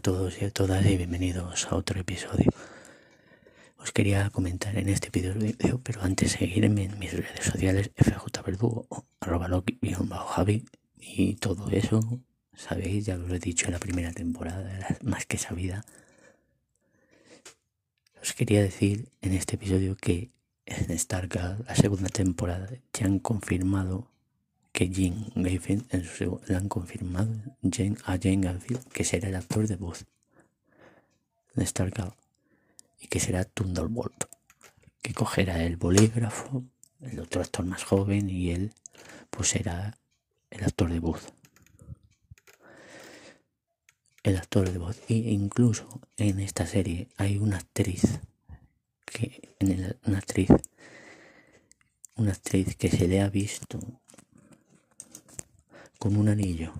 todos y a todas y bienvenidos a otro episodio. Os quería comentar en este video, pero antes seguirme en mis redes sociales fjverdugo, arroba javi y todo eso, sabéis, ya lo he dicho en la primera temporada, más que sabida. Os quería decir en este episodio que en Starcraft, la segunda temporada, ya han confirmado que Jane Gavin en su, le han confirmado a Jane Gavin que será el actor de voz de Starcraft y que será Thunderbolt, que cogerá el bolígrafo, el otro actor más joven y él pues será el actor de voz. El actor de voz. E incluso en esta serie hay una actriz que en una actriz una actriz que se le ha visto con un anillo,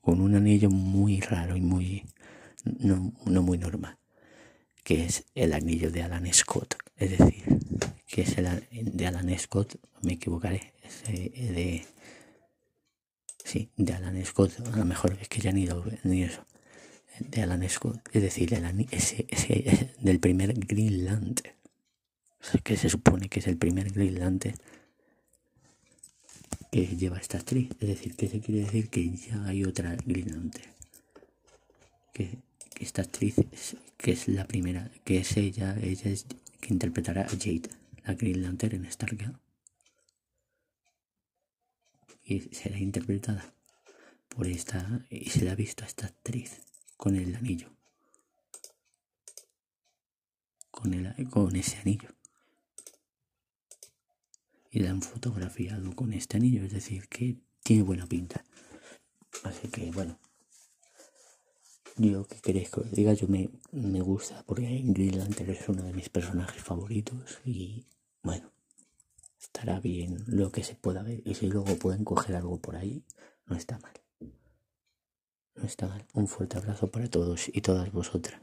con un anillo muy raro y muy no, muy normal, que es el anillo de Alan Scott, es decir, que es el de Alan Scott, me equivocaré, de sí, de Alan Scott, a lo mejor es que ya ni lo ni eso, de Alan Scott, es decir, el, ese, ese, del primer Greenland, que se supone que es el primer Greenland que lleva esta actriz. Es decir, que se quiere decir que ya hay otra Green Que, esta actriz, que es la primera, que es ella, ella es que interpretará a Jade, la Green Lantern en Stargate. Y será interpretada por esta, y se la ha visto a esta actriz con el anillo. Con, el, con ese anillo y la han fotografiado con este anillo, es decir, que tiene buena pinta. Así que bueno, yo que queréis que os diga, yo me, me gusta porque Ingrid Lantern es uno de mis personajes favoritos y bueno, estará bien lo que se pueda ver y si luego pueden coger algo por ahí, no está mal. No está mal. Un fuerte abrazo para todos y todas vosotras.